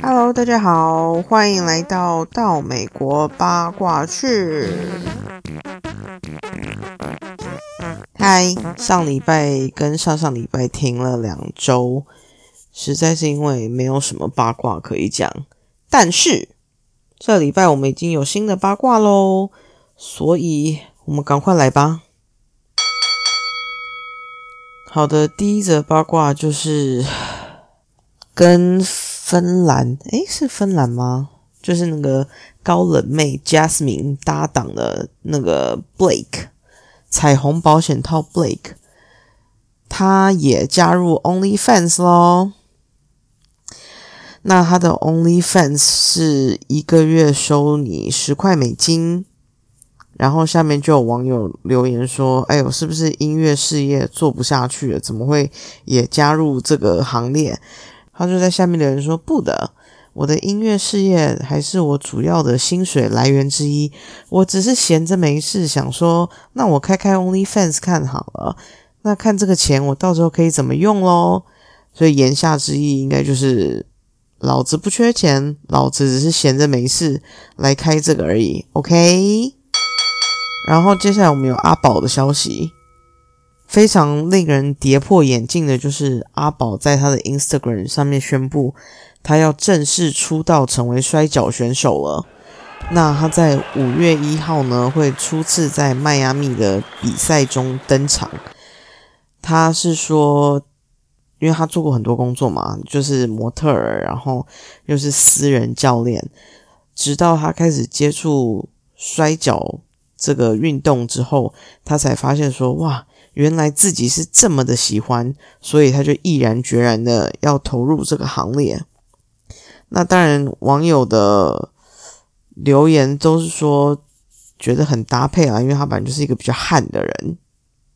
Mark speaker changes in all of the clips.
Speaker 1: Hello，大家好，欢迎来到到美国八卦去。嗨，上礼拜跟上上礼拜停了两周，实在是因为没有什么八卦可以讲。但是这礼拜我们已经有新的八卦喽，所以我们赶快来吧。好的，第一则八卦就是 跟芬兰，诶，是芬兰吗？就是那个高冷妹 Jasmine 搭档的那个 Blake 彩虹保险套 Blake，他也加入 OnlyFans 咯。那他的 OnlyFans 是一个月收你十块美金。然后下面就有网友留言说：“哎呦，是不是音乐事业做不下去了？怎么会也加入这个行列？”他就在下面留言说：“不的，我的音乐事业还是我主要的薪水来源之一。我只是闲着没事，想说，那我开开 OnlyFans 看好了。那看这个钱，我到时候可以怎么用喽？所以言下之意应该就是，老子不缺钱，老子只是闲着没事来开这个而已。OK。”然后接下来我们有阿宝的消息，非常令人跌破眼镜的，就是阿宝在他的 Instagram 上面宣布，他要正式出道成为摔跤选手了。那他在五月一号呢，会初次在迈阿密的比赛中登场。他是说，因为他做过很多工作嘛，就是模特儿，然后又是私人教练，直到他开始接触摔跤。这个运动之后，他才发现说：“哇，原来自己是这么的喜欢，所以他就毅然决然的要投入这个行列。”那当然，网友的留言都是说觉得很搭配啊，因为他本来就是一个比较悍的人。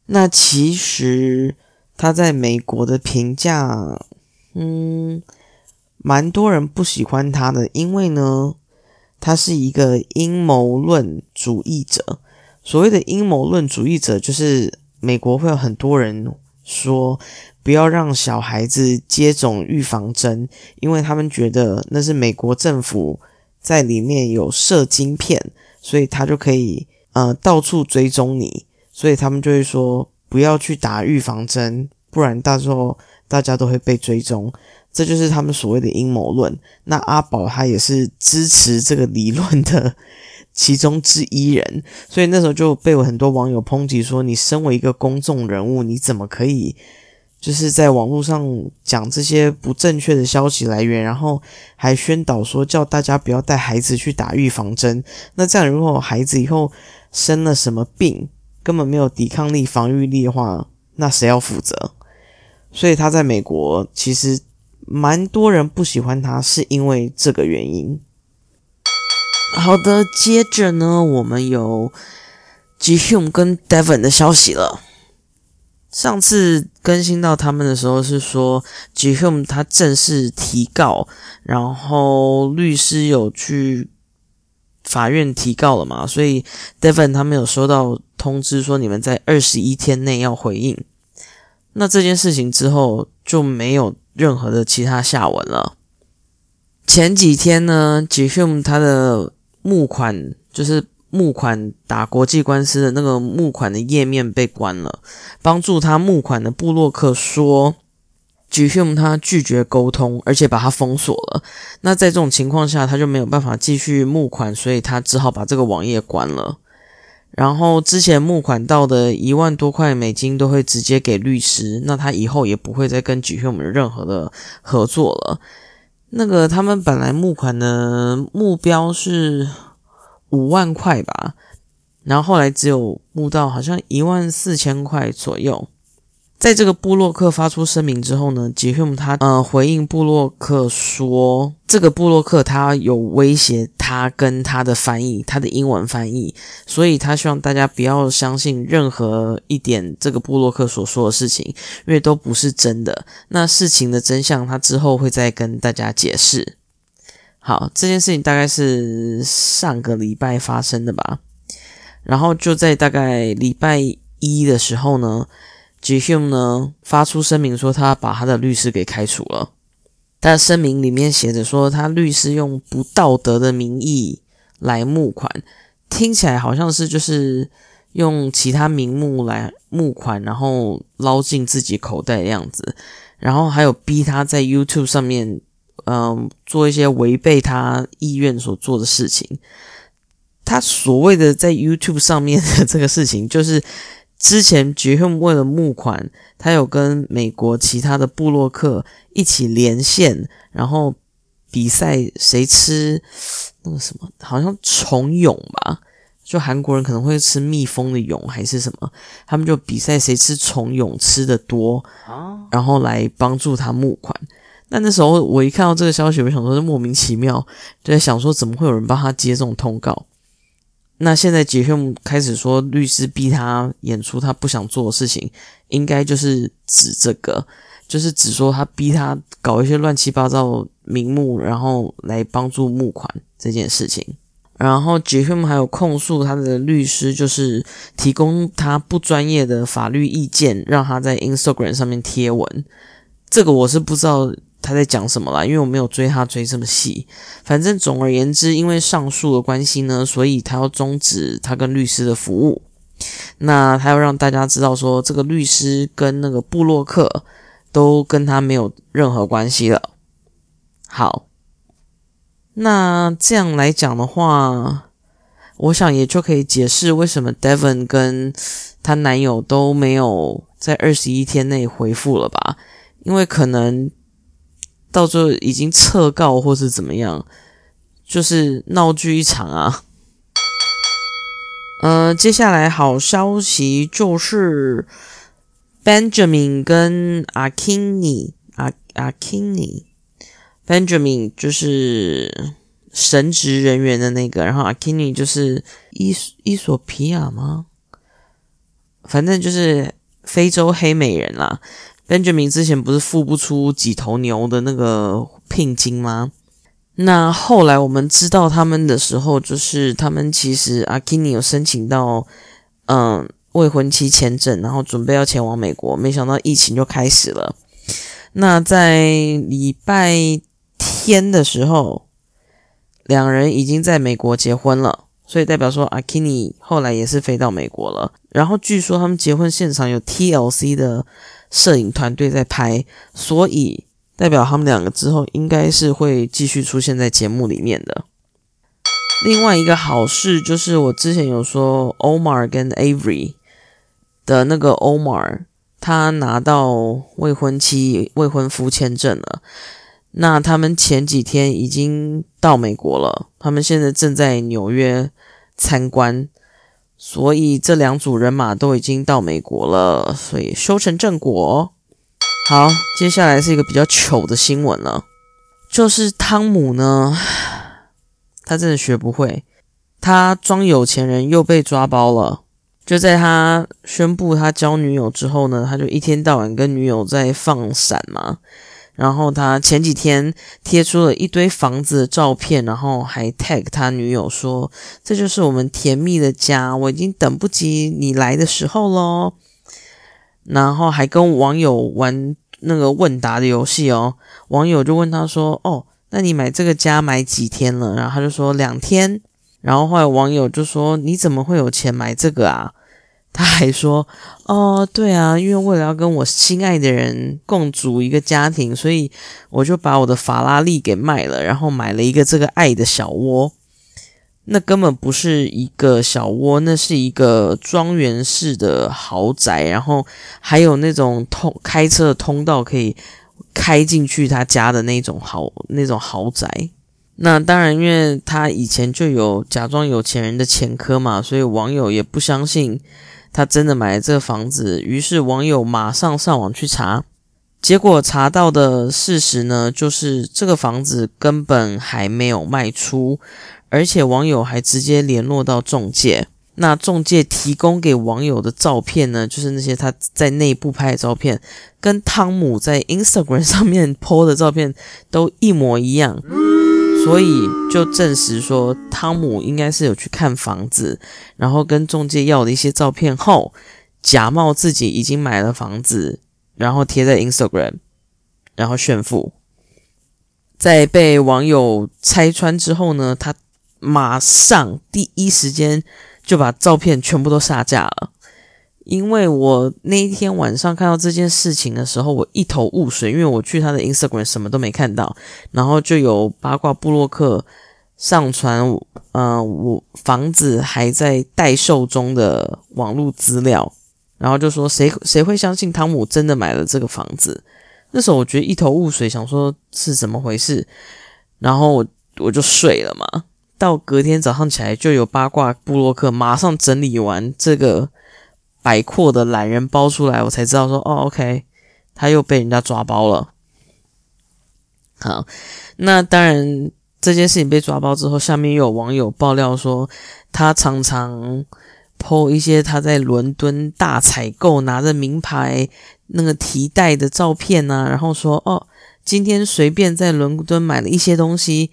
Speaker 1: 那其实他在美国的评价，嗯，蛮多人不喜欢他的，因为呢。他是一个阴谋论主义者。所谓的阴谋论主义者，就是美国会有很多人说不要让小孩子接种预防针，因为他们觉得那是美国政府在里面有设晶片，所以他就可以呃到处追踪你，所以他们就会说不要去打预防针，不然到时候大家都会被追踪。这就是他们所谓的阴谋论。那阿宝他也是支持这个理论的其中之一人，所以那时候就被我很多网友抨击说：“你身为一个公众人物，你怎么可以就是在网络上讲这些不正确的消息来源，然后还宣导说叫大家不要带孩子去打预防针？那这样如果孩子以后生了什么病，根本没有抵抗力、防御力的话，那谁要负责？所以他在美国其实。蛮多人不喜欢他，是因为这个原因。好的，接着呢，我们有 Jihun 跟 Devon 的消息了。上次更新到他们的时候是说，Jihun 他正式提告，然后律师有去法院提告了嘛，所以 Devon 他们有收到通知说，你们在二十一天内要回应。那这件事情之后就没有。任何的其他下文了。前几天呢 j i h u m 他的募款就是募款打国际官司的那个募款的页面被关了。帮助他募款的布洛克说 j i h u m 他拒绝沟通，而且把他封锁了。那在这种情况下，他就没有办法继续募款，所以他只好把这个网页关了。然后之前募款到的一万多块美金都会直接给律师，那他以后也不会再跟举我们任何的合作了。那个他们本来募款的目标是五万块吧，然后后来只有募到好像一万四千块左右。在这个布洛克发出声明之后呢，吉姆他呃回应布洛克说，这个布洛克他有威胁他跟他的翻译，他的英文翻译，所以他希望大家不要相信任何一点这个布洛克所说的事情，因为都不是真的。那事情的真相他之后会再跟大家解释。好，这件事情大概是上个礼拜发生的吧，然后就在大概礼拜一的时候呢。Jhum 呢发出声明说，他把他的律师给开除了。他的声明里面写着说，他律师用不道德的名义来募款，听起来好像是就是用其他名目来募款，然后捞进自己口袋的样子。然后还有逼他在 YouTube 上面，嗯，做一些违背他意愿所做的事情。他所谓的在 YouTube 上面的这个事情，就是之前 Jihum 为了募款，他有跟美国其他的部落客一起连线，然后比赛谁吃那个什么，好像虫蛹吧，就韩国人可能会吃蜜蜂的蛹还是什么，他们就比赛谁吃虫蛹吃的多，然后来帮助他募款。那那时候我一看到这个消息，我想说是莫名其妙，就在想说怎么会有人帮他接这种通告。那现在杰克开始说律师逼他演出他不想做的事情，应该就是指这个，就是指说他逼他搞一些乱七八糟名目，然后来帮助募款这件事情。然后杰克还有控诉他的律师，就是提供他不专业的法律意见，让他在 Instagram 上面贴文。这个我是不知道。他在讲什么啦？因为我没有追他追这么细。反正总而言之，因为上述的关系呢，所以他要终止他跟律师的服务。那他要让大家知道说，这个律师跟那个布洛克都跟他没有任何关系了。好，那这样来讲的话，我想也就可以解释为什么 Devon 跟她男友都没有在二十一天内回复了吧？因为可能。到最后已经撤告或是怎么样，就是闹剧一场啊。呃，接下来好消息就是 Benjamin 跟阿 Kini 阿阿 Kini，Benjamin 就是神职人员的那个，然后阿 Kini 就是伊伊索皮亚吗？反正就是非洲黑美人啦。Benjamin 之前不是付不出几头牛的那个聘金吗？那后来我们知道他们的时候，就是他们其实阿 Kini 有申请到嗯未婚妻签证，然后准备要前往美国，没想到疫情就开始了。那在礼拜天的时候，两人已经在美国结婚了，所以代表说阿 Kini 后来也是飞到美国了。然后据说他们结婚现场有 TLC 的。摄影团队在拍，所以代表他们两个之后应该是会继续出现在节目里面的。另外一个好事就是，我之前有说 Omar 跟 Avery 的那个 Omar，他拿到未婚妻、未婚夫签证了。那他们前几天已经到美国了，他们现在正在纽约参观。所以这两组人马都已经到美国了，所以修成正果。好，接下来是一个比较糗的新闻了，就是汤姆呢，他真的学不会，他装有钱人又被抓包了。就在他宣布他交女友之后呢，他就一天到晚跟女友在放闪嘛。然后他前几天贴出了一堆房子的照片，然后还 tag 他女友说：“这就是我们甜蜜的家，我已经等不及你来的时候喽。”然后还跟网友玩那个问答的游戏哦。网友就问他说：“哦，那你买这个家买几天了？”然后他就说：“两天。”然后后来网友就说：“你怎么会有钱买这个啊？”他还说：“哦，对啊，因为为了要跟我心爱的人共组一个家庭，所以我就把我的法拉利给卖了，然后买了一个这个爱的小窝。那根本不是一个小窝，那是一个庄园式的豪宅，然后还有那种通开车的通道可以开进去他家的那种豪那种豪宅。那当然，因为他以前就有假装有钱人的前科嘛，所以网友也不相信。”他真的买了这个房子，于是网友马上上网去查，结果查到的事实呢，就是这个房子根本还没有卖出，而且网友还直接联络到中介，那中介提供给网友的照片呢，就是那些他在内部拍的照片，跟汤姆在 Instagram 上面 po 的照片都一模一样。所以就证实说，汤姆应该是有去看房子，然后跟中介要了一些照片后，假冒自己已经买了房子，然后贴在 Instagram，然后炫富。在被网友拆穿之后呢，他马上第一时间就把照片全部都下架了。因为我那一天晚上看到这件事情的时候，我一头雾水，因为我去他的 Instagram 什么都没看到，然后就有八卦布洛克上传，嗯，我房子还在待售中的网络资料，然后就说谁谁会相信汤姆真的买了这个房子？那时候我觉得一头雾水，想说是怎么回事，然后我我就睡了嘛。到隔天早上起来，就有八卦布洛克马上整理完这个。海阔的懒人包出来，我才知道说哦，OK，他又被人家抓包了。好，那当然这件事情被抓包之后，下面又有网友爆料说，他常常 po 一些他在伦敦大采购拿着名牌那个提袋的照片呐，然后说哦，今天随便在伦敦买了一些东西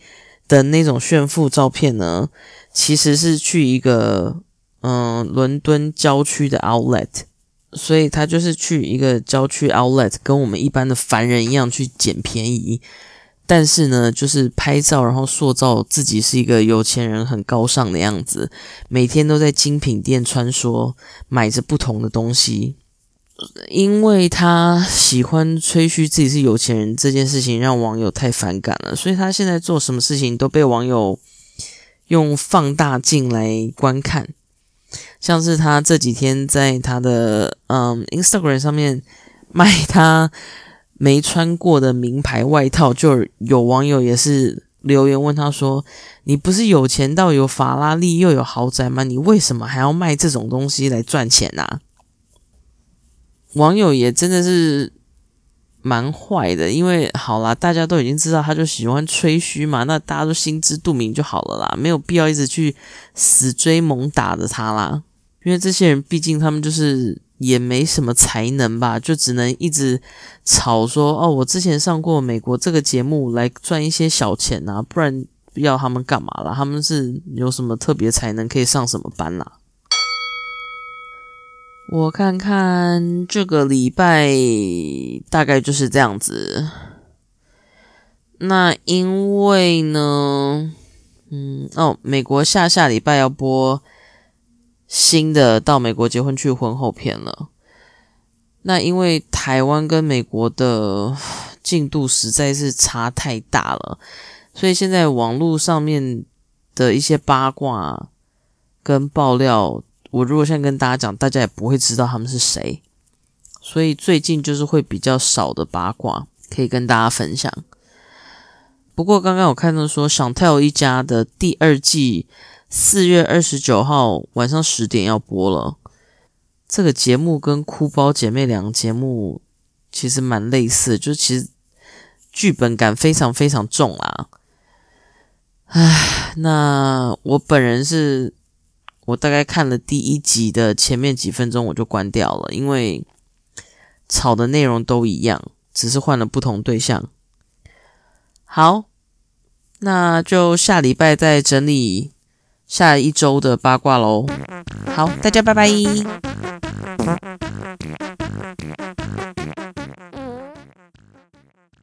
Speaker 1: 的那种炫富照片呢，其实是去一个。嗯，伦敦郊区的 outlet，所以他就是去一个郊区 outlet，跟我们一般的凡人一样去捡便宜。但是呢，就是拍照，然后塑造自己是一个有钱人、很高尚的样子，每天都在精品店穿梭，买着不同的东西。因为他喜欢吹嘘自己是有钱人这件事情，让网友太反感了，所以他现在做什么事情都被网友用放大镜来观看。像是他这几天在他的嗯 Instagram 上面卖他没穿过的名牌外套，就有网友也是留言问他说：“你不是有钱到有法拉利又有豪宅吗？你为什么还要卖这种东西来赚钱呢？”网友也真的是蛮坏的，因为好啦，大家都已经知道他就喜欢吹嘘嘛，那大家都心知肚明就好了啦，没有必要一直去死追猛打的他啦。因为这些人毕竟他们就是也没什么才能吧，就只能一直吵说哦，我之前上过美国这个节目来赚一些小钱啊，不然要他们干嘛啦？他们是有什么特别才能可以上什么班啦？我看看这个礼拜大概就是这样子。那因为呢，嗯哦，美国下下礼拜要播。新的到美国结婚去婚后片了，那因为台湾跟美国的进度实在是差太大了，所以现在网络上面的一些八卦跟爆料，我如果现在跟大家讲，大家也不会知道他们是谁，所以最近就是会比较少的八卦可以跟大家分享。不过刚刚我看到说，想跳一家的第二季。四月二十九号晚上十点要播了。这个节目跟《哭包姐妹》两个节目其实蛮类似，就其实剧本感非常非常重啦。唉，那我本人是，我大概看了第一集的前面几分钟我就关掉了，因为吵的内容都一样，只是换了不同对象。好，那就下礼拜再整理。下一周的八卦喽，好，大家拜拜。